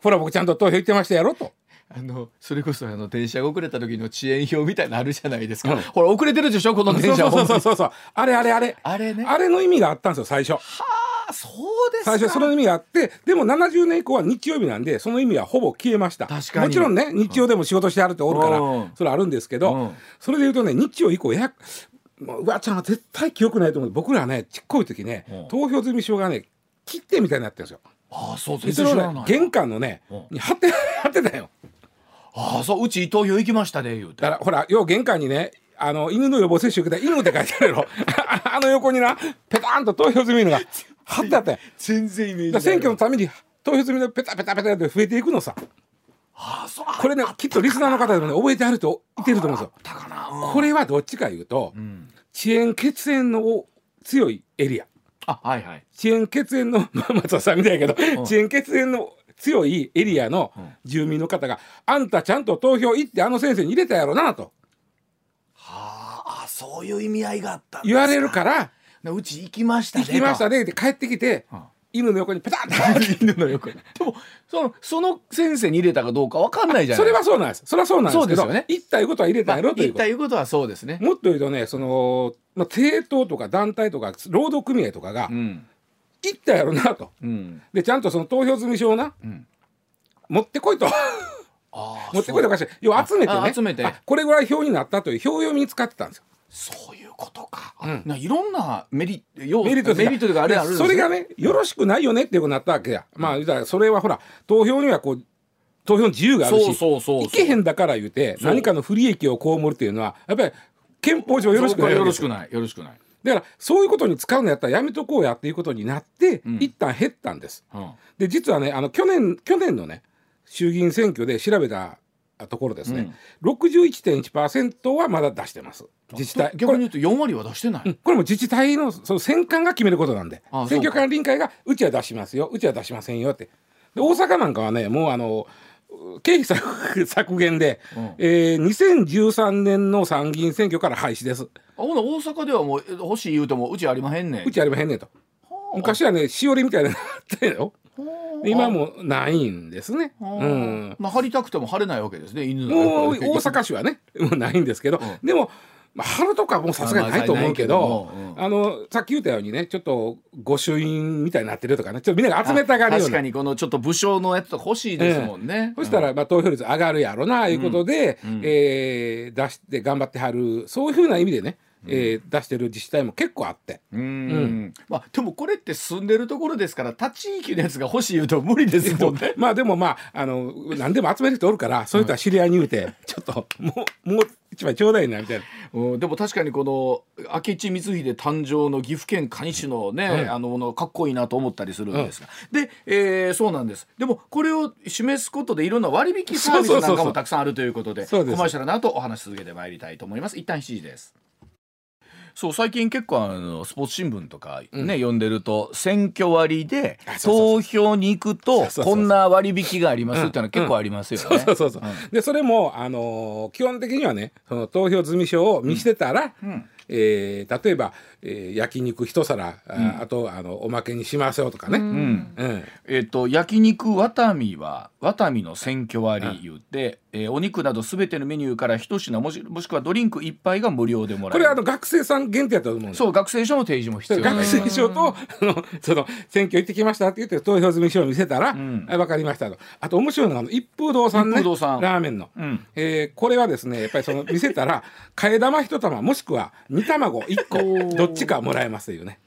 ほら僕ちゃんと投票行ってましたやろと。あのそれこそあの電車が遅れた時の遅延表みたいなのあるじゃないですか、うん、ほら遅れてるでしょこの電車。そうそうそうそうあれあれあれ。あれね。あれの意味があったんですよ最初。はあそうです最初その意味があってでも70年以降は日曜日なんでその意味はほぼ消えました。確かに。もちろんね日曜でも仕事してあるっておるから、うん、それあるんですけど、うん、それでいうとね日曜以降やうわちゃんは絶対記憶ないと思う。僕らねちっこい時ね、投票済み証がね切手みたいになってるんですよ。ああそう全然知らない。玄関のね、に貼って 貼ってたよ。ああそううち投票行きましたで言うて。だからほら要玄関にねあの犬の予防接種受けた犬って書いてあるやろ。あの横になペタンと投票済みのが貼ってあって。全然イメージ選挙のために投票済みのペタペタペタって増えていくのさ。あそう。これねきっとリスナーの方でもね覚えてあると言ってると思うんですよ、うん、これはどっちかいうと、うん、遅延血縁の強いエリア。あはいはい。遅延血縁の 松田さんみたいやけど、遅延血縁の強いエリアの住民の方が、あんたちゃんと投票行ってあの先生に入れたやろなと。はあそういう意味合いがあった言われるからうち行きましたね行きましたねって帰ってきて、犬の横にペタッと。犬の横に。でもそのその先生に入れたかどうかわかんないじゃない。それはそうなんです。それはそうなんですけどね。言ったいうことは入れたやろということ、いうことはそうですね。もっと言うとねその、まあ、政党とか団体とか労働組合とかが、うん、言ったやろなと、うん、でちゃんとその投票済証をな、うん。持ってこいと。持ってこいとかして要は集めてね。集めて。これぐらい表になったという表読みに使ってたんですよ。そういうことか。うん、いろんなメリメリットメリットがあるあるそれがねよろしくないよねっていうことになったわけや。まあそれはほら投票にはこう投票の自由があるしいけへんだから言うて何かの不利益を被るっていうのはやっぱり憲法上よろしくないよ。ろしくないよろしくない。だからそういうことに使うのやったらやめとこうやっていうことになって、うん、一旦減ったんです。うん、で実はねあの去年去年のね衆議院選挙で調べたところですね、うん、61.1%はまだ出してます自治体。逆に言うと4割は出してない、うん、これも自治体のその選管が決めることなんで。選挙管理委員会がうちは出しますようちは出しませんよって。で大阪なんかはねもうあの経費削減で、うん、えー、2013年の参議院選挙から廃止です。あほな大阪ではもう欲しい言うてもうちありまへんねん。うちありまへんねんと。昔はねしおりみたいなのがあったよ。今もないんですね。うん、まあ張りたくても張れないわけですね。犬もう大阪市はね、もうないんですけど、うん、でも。まあ、春とかもさすがにないと思うけど、あのさっき言ったようにねちょっと御朱印みたいになってるとかねちょっとみんなが集めたがるような。確かにこのちょっと武将のやつと欲しいですもんね、えそしたら、まあ、投票率上がるやろないうことで、うん、えー、出して頑張ってはるそういうふうな意味でねえー、出してる自治体も結構あって。うん、まあでもこれって住んでるところですから他地域のやつが欲しい言うと無理ですもんねまあでもまああの何でも集める人おるからそういう人は知り合いに言うて、ちょっともうもう一枚ちょうだいなみたいな、うん、でも確かにこの明智光秀誕生の岐阜県蟹市のね、うん、あののかっこいいなと思ったりするんですが、うん、で、えー、そうなんです。でもこれを示すことでいろんな割引サービスなんかもたくさんあるということでコマーシャルの後お話し続けてまいりたいと思います。一旦7時ですそう最近結構あのスポーツ新聞とかね、うん、読んでると選挙割で投票に行くとこんな割引がありますっていうのは結構ありますよね。そうそうそう、でそれもあの基本的にはねその投票済証を見せてたら、うん。えー、例えば、えー、焼肉一皿、うん、あとあのおまけにしますよとかね。うんうん、えっ、ー、と焼肉ワタミはワタミの選挙割言って、うん、えー、お肉などすべてのメニューから一品もしもしくはドリンク一杯が無料でもらえる。これあの学生さん限定だと思うそう学生証の提示も必要。学生証とあのその選挙行ってきましたって言って投票済証を見せたら、うん、分かりましたと。あと面白いのが一風堂さんね。一風堂さんラーメンの、うん、えー、これはですねやっぱりその見せたら替え玉一玉もしくは煮卵1個どっちかもらえますよね。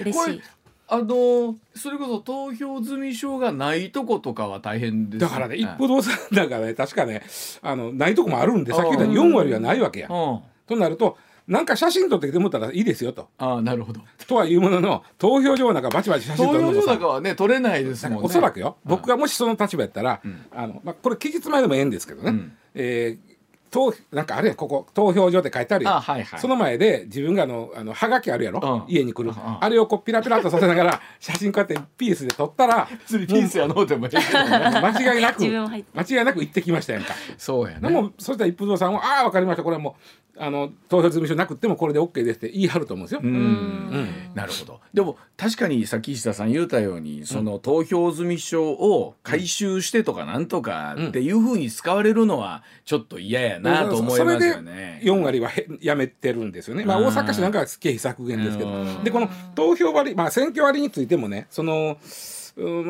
嬉しい。あのそれこそ投票済証がないとことかは大変です、だからね一歩動産だからね確かねあのないとこもあるんでさっき言った4割はないわけや。となるとなんか写真撮ってきてもったらいいですよと。あなるほど。とはいうものの投票所なんかバチバチ写真撮るのも投票所はね撮れないですもんね。おそらくよ。僕がもしその立場やったら、うん、あのまあ、これ期日前でもええんですけどね、うん、えー投なんかあれやここ投票所って書いてあるよ、はいはい、その前で自分があのあのはがきあるやろ、うん、家に来る、うん、あれをこうピラピラとさせながら 写真こうやってピースで撮ったらピースやのうてもいいけど、間違いなく間違いなく行ってきましたやんか。そうやね。でもそしたら一風堂さんは「ああ分かりました。これはもうあの投票済証なくてもこれで OK です」って言い張ると思うんですよ。うん、うん、なるほど。でも確かにさっき石田さん言うたようにその投票済証を回収してとかなんとかっていうふうに使われるのはちょっと嫌やなと思いますよね。4割はやめてるんですよね。まあ、大阪市なんかは経費削減ですけどでこの投票割、まあ、選挙割についてもねその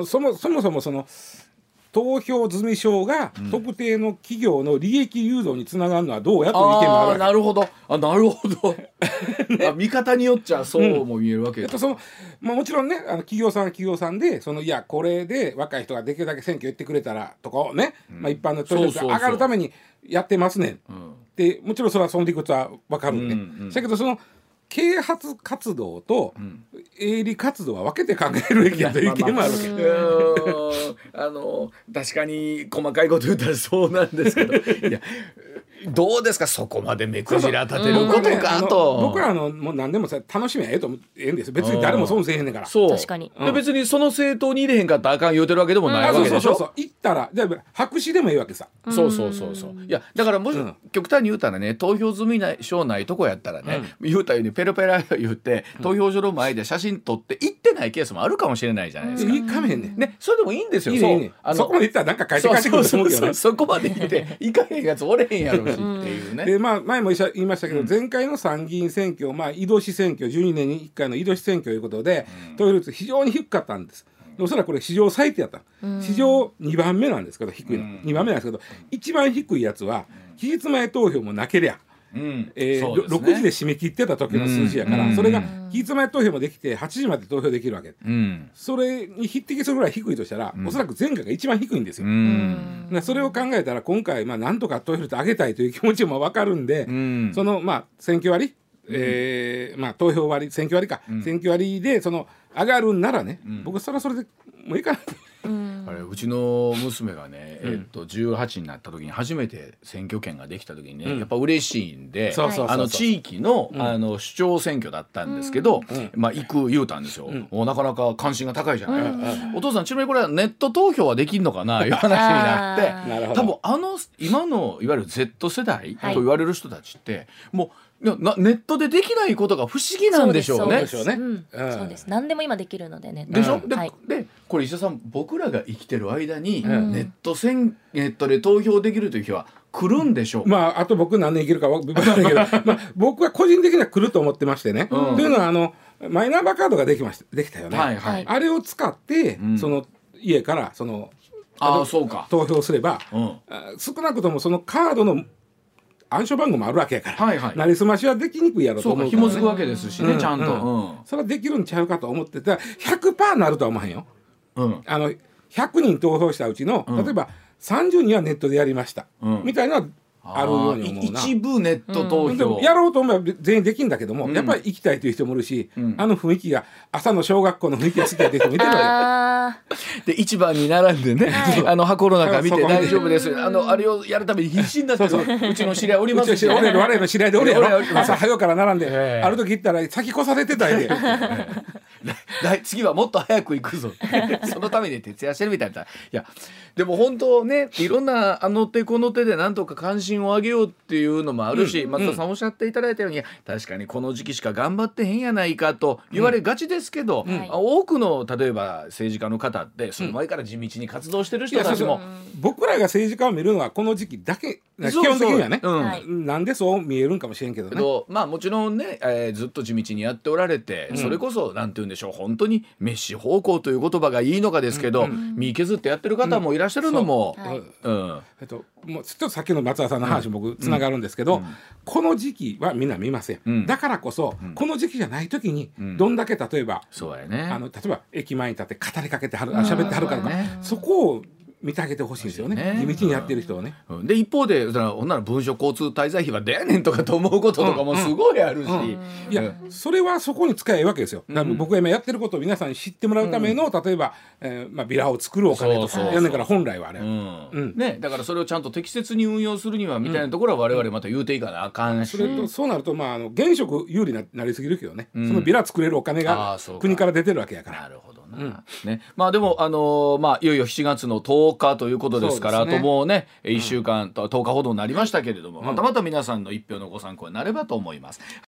そもそもそもその投票済証が特定の企業の利益誘導につながるのはどうやという意見もあるなるほど。あなるほど。ね、見方によっちゃそうも見えるわけうん、そのまあ、もちろんねあの企業さんは企業さんでそのいやこれで若い人ができるだけ選挙行ってくれたらとかをね、うん、まあ、一般の投票が上がるためにやってますねん、うん、でもちろんそれはその理屈は分かるんで、うんうん、だけどその啓発活動と営利活動は分けて考えるべきだという意見もあるわけ、あの確かに細かいこと言ったらそうなんですけど。いやどうですか？そこまで目くじら立てることかと。僕らのもう何でもさ楽しみはええとええんです別に誰も損せえへんねんから。そう。確かに、で別にその政党に入れへんかったらあかん言うてるわけでもないわけでしょ、そうそうそう。行ったらで白紙でもいいわけさ。そうそうそうそう。いやだからもし、極端に言うたらね投票済みない証ないとこやったらね、言うたようにペラペラ言って投票所の前で写真撮って行ってないケースもあるかもしれないじゃないですか、かめへんねねそれでもいいんですよ。いいねあのそこまで行ったらなんか書いて帰ってくると思うけどね。そこまで行って行かへんやつおれへんやろしっていうねでまあ前も言いましたけど、前回の参議院選挙まあ井戸市選挙12年に1回の井戸市選挙ということで、投票率非常に低かったんです。おそらくこれ史上最低やった、史上2番目なんですけど低いの、うん、2番目なんですけど一番低いやつは期日前投票もなけりゃうん。えーね、6時で締め切ってた時の数字やから、うん、それが期日前投票もできて8時まで投票できるわけ、うん、それに匹敵するぐらい低いとしたら、うん、おそらく前回が一番低いんですよ。うん、それを考えたら今回、まあ、なんとか投票率上げたいという気持ちも分かるんで、その、まあ、選挙割、えーまあ、投票割選挙割か、選挙割でその上がるんならね、僕はそれはそれでもういいかなと。あれうちの娘がね、えっと18になった時に初めて選挙権ができた時にね、やっぱ嬉しいんであの地域の,、あの市長選挙だったんですけど、まあ行く言うたんですよ、うなかなか関心が高いじゃない、お父さんちなみにこれはネット投票はできるのかな？い。う話になって。多分あの今のいわゆる Z 世代と言われる人たちって、もうネットでできないことが不思議なんでしょうね。そうですそうです。何でも今できるのでね。でしょ？で、はい、でこれ石田さん僕らが生きてる間に、ネット戦ネットで投票できるという日は来るんでしょう。まああと僕何年生きるか分からないけど、まあ僕は個人的には来ると思ってましてね。というのはあのマイナンバーカードができましたできたよね。はいはい。あれを使って、その家からそのあそうか投票すれば、うん、少なくともそのカードの暗証番号もあるわけやから、はいはい、なりすましはできにくいやろと思うから、ね、紐付くわけですしね、うん、ちゃんと、うん、それはできるんちゃうかと思ってた100%なるとは思わへんよ、うん、あの100人投票したうちの、例えば30人はネットでやりました、みたいなあるように思うな。一部ネット投票、やろうと思えば全員できるんだけども、やっぱり行きたいという人もいるし、あの雰囲気が朝の小学校の雰囲気が好きだという人もいてるわけ で一番に並んでね、あの箱の中見て大丈夫です。あのあれをやるために必死になってうちの知り合いおります。し俺 我の知り合いでおるやろ。朝早から並んである時行ったら先越されてたんで次はもっと早く行くぞ。そのために徹夜してるみたいな。いやでも本当ねいろんなあの手この手でなんとか関心を上げようっていうのもあるし、うん、松田さんおっしゃっていただいたように、確かにこの時期しか頑張ってへんやないかと言われがちですけど、うん、多くの例えば政治家の方ってその前から地道に活動してる人たちも、僕らが政治家を見るのはこの時期だけ基本的にはね、うん、なんでそう見えるんかもしれんけどね。まあもちろんね、えー、ずっと地道にやっておられて、それこそなんて言うんでしょう。本当にメッシ方向という言葉がいいのかですけど、身削ってやってる方もいらっしゃるのも、う。ん。えっと、もうちょっとさっきの松田さんの話、僕つながるんですけど、この時期はみんな見ません、だからこそ、この時期じゃない時にどんだけ例えば、そうやね、あの例えば駅前に立って語りかけてはる喋ってはるからか、そこを見てあげてほしいんですよね。地道にやってる人はね。で一方でほんなら文書交通滞在費は出やねんとかと思うこととかもすごいあるし、いやそれはそこに使えばいいわけですよ。僕が今やってることを皆さんに知ってもらうための、例えば、えーまあ、ビラを作るお金とかやねんから本来はあれ、うん。ね、だからそれをちゃんと適切に運用するにはみたいなところは我々また言うていかなあかんし、それとそうなると、まあ、あの現職有利になりすぎるけどね、そのビラ作れるお金が国から出てるわけやから。なるほどな、うん、ね。まあ、でも、あのー、まあ、いよいよ7月の10日ということですから、ね、あともうね1週間と10日ほどになりましたけれども、またまた皆さんの一票のご参考になればと思います。